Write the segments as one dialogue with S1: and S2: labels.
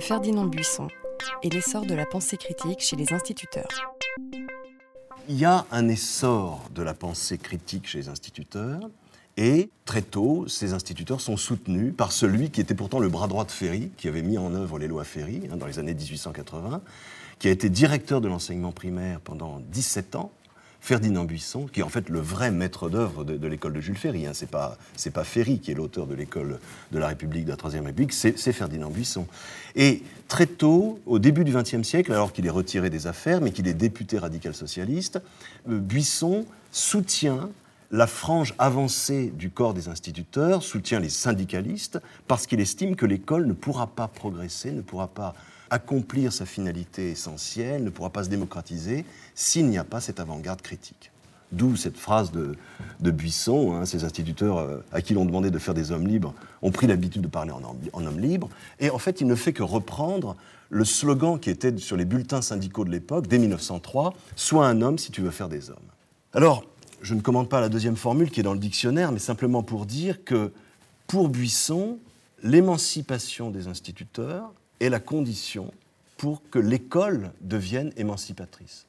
S1: Ferdinand Buisson et l'essor de la pensée critique chez les instituteurs.
S2: Il y a un essor de la pensée critique chez les instituteurs, et très tôt, ces instituteurs sont soutenus par celui qui était pourtant le bras droit de Ferry, qui avait mis en œuvre les lois Ferry hein, dans les années 1880, qui a été directeur de l'enseignement primaire pendant 17 ans, Ferdinand Buisson, qui est en fait le vrai maître d'œuvre de, l'école de Jules Ferry. Hein. C'est pas pas Ferry qui est l'auteur de l'école de la République, de la Troisième République, c'est Ferdinand Buisson. Et très tôt, au début du XXe siècle, alors qu'il est retiré des affaires, mais qu'il est député radical-socialiste, euh, Buisson soutient la frange avancée du corps des instituteurs, soutient les syndicalistes, parce qu'il estime que l'école ne pourra pas progresser, ne pourra pas accomplir sa finalité essentielle, ne pourra pas se démocratiser s'il n'y a pas cette avant-garde critique. D'où cette phrase de, Buisson, hein, ces instituteurs euh, à qui l'on demandait de faire des hommes libres ont pris l'habitude de parler en, en homme libre. Et en fait, il ne fait que reprendre le slogan qui était sur les bulletins syndicaux de l'époque, dès 1903, Sois un homme si tu veux faire des hommes. Alors, je ne commande pas la deuxième formule qui est dans le dictionnaire, mais simplement pour dire que pour Buisson, l'émancipation des instituteurs est la condition pour que l'école devienne émancipatrice.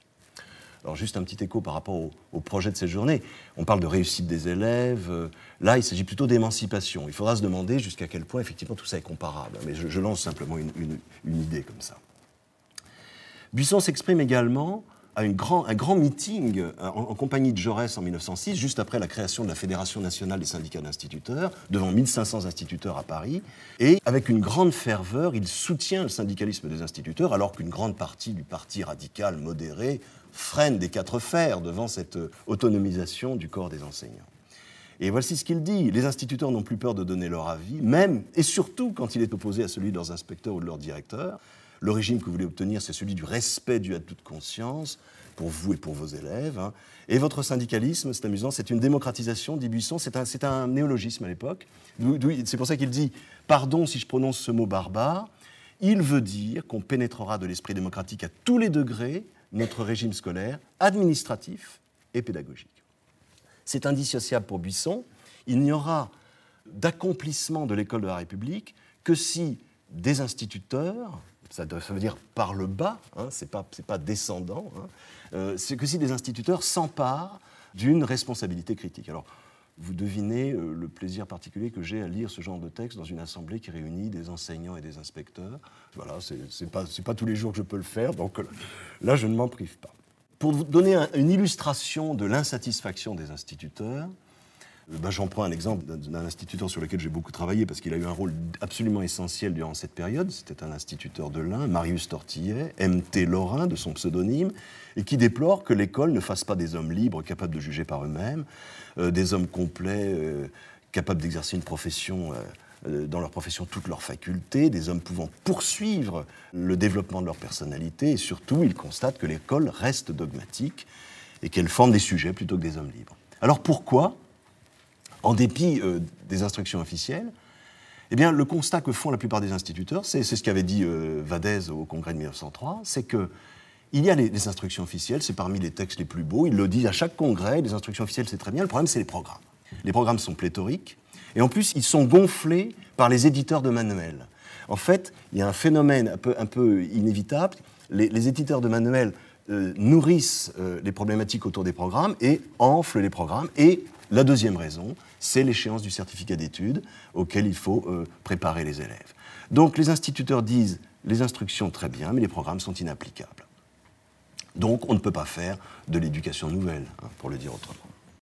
S2: Alors juste un petit écho par rapport au, projet de cette journée. On parle de réussite des élèves. Euh, là, il s'agit plutôt d'émancipation. Il faudra se demander jusqu'à quel point effectivement tout ça est comparable. Mais je, lance simplement une idée comme ça. Buisson s'exprime également à un grand meeting euh, en, compagnie de Jaurès en 1906, juste après la création de la Fédération nationale des syndicats d'instituteurs, devant 1500 instituteurs à Paris. Et avec une grande ferveur, il soutient le syndicalisme des instituteurs, alors qu'une grande partie du parti radical modéré freine des quatre fers devant cette euh, autonomisation du corps des enseignants. Et voici ce qu'il dit. Les instituteurs n'ont plus peur de donner leur avis, même et surtout quand il est opposé à celui de leurs inspecteurs ou de leurs directeurs. Le régime que vous voulez obtenir, c'est celui du respect dû à toute conscience pour vous et pour vos élèves. Hein. Et votre syndicalisme, c'est amusant, c'est une démocratisation, dit Buisson, c'est un, un, néologisme à l'époque. C'est pour ça qu'il dit, pardon si je prononce ce mot barbare, il veut dire qu'on pénétrera de l'esprit démocratique à tous les degrés notre régime scolaire, administratif et pédagogique. C'est indissociable pour Buisson. Il n'y aura d'accomplissement de l'école de la République que si des instituteurs, ça, veut dire par le bas, hein, c'est pas, pas descendant, hein, euh, c'est que si des instituteurs s'emparent d'une responsabilité critique. Alors, vous devinez euh, le plaisir particulier que j'ai à lire ce genre de texte dans une assemblée qui réunit des enseignants et des inspecteurs. Voilà, c'est pas, pas tous les jours que je peux le faire, donc euh, là, je ne m'en prive pas. Pour vous donner une illustration de l'insatisfaction des instituteurs, bah, j'en prends un exemple d'un instituteur sur lequel j'ai beaucoup travaillé parce qu'il a eu un rôle absolument essentiel durant cette période. C'était un instituteur de l'Ain, Marius Tortillet, MT Lorrain de son pseudonyme, et qui déplore que l'école ne fasse pas des hommes libres capables de juger par eux-mêmes, euh, des hommes complets euh, capables d'exercer une profession. dans leur profession toutes leurs facultés, des hommes pouvant poursuivre le développement de leur personnalité, et surtout, il constate que l'école reste dogmatique et qu'elle forme des sujets plutôt que des hommes libres. Alors pourquoi en dépit euh, des instructions officielles, eh bien, le constat que font la plupart des instituteurs, c'est ce qu'avait dit euh, Vadez au congrès de 1903, c'est que il y a les, instructions officielles, c'est parmi les textes les plus beaux, il le dit à chaque congrès, les instructions officielles c'est très bien, le problème c'est les programmes. Les programmes sont pléthoriques, et en plus ils sont gonflés par les éditeurs de manuels. En fait, il y a un phénomène un peu, inévitable, les, éditeurs de manuels euh, nourrissent les problématiques autour des programmes et enflent les programmes, et la deuxième raison, c'est l'échéance du certificat d'études auquel il faut euh, préparer les élèves. Donc les instituteurs disent les instructions très bien, mais les programmes sont inapplicables. Donc on ne peut pas faire de l'éducation nouvelle, hein, pour le dire autrement.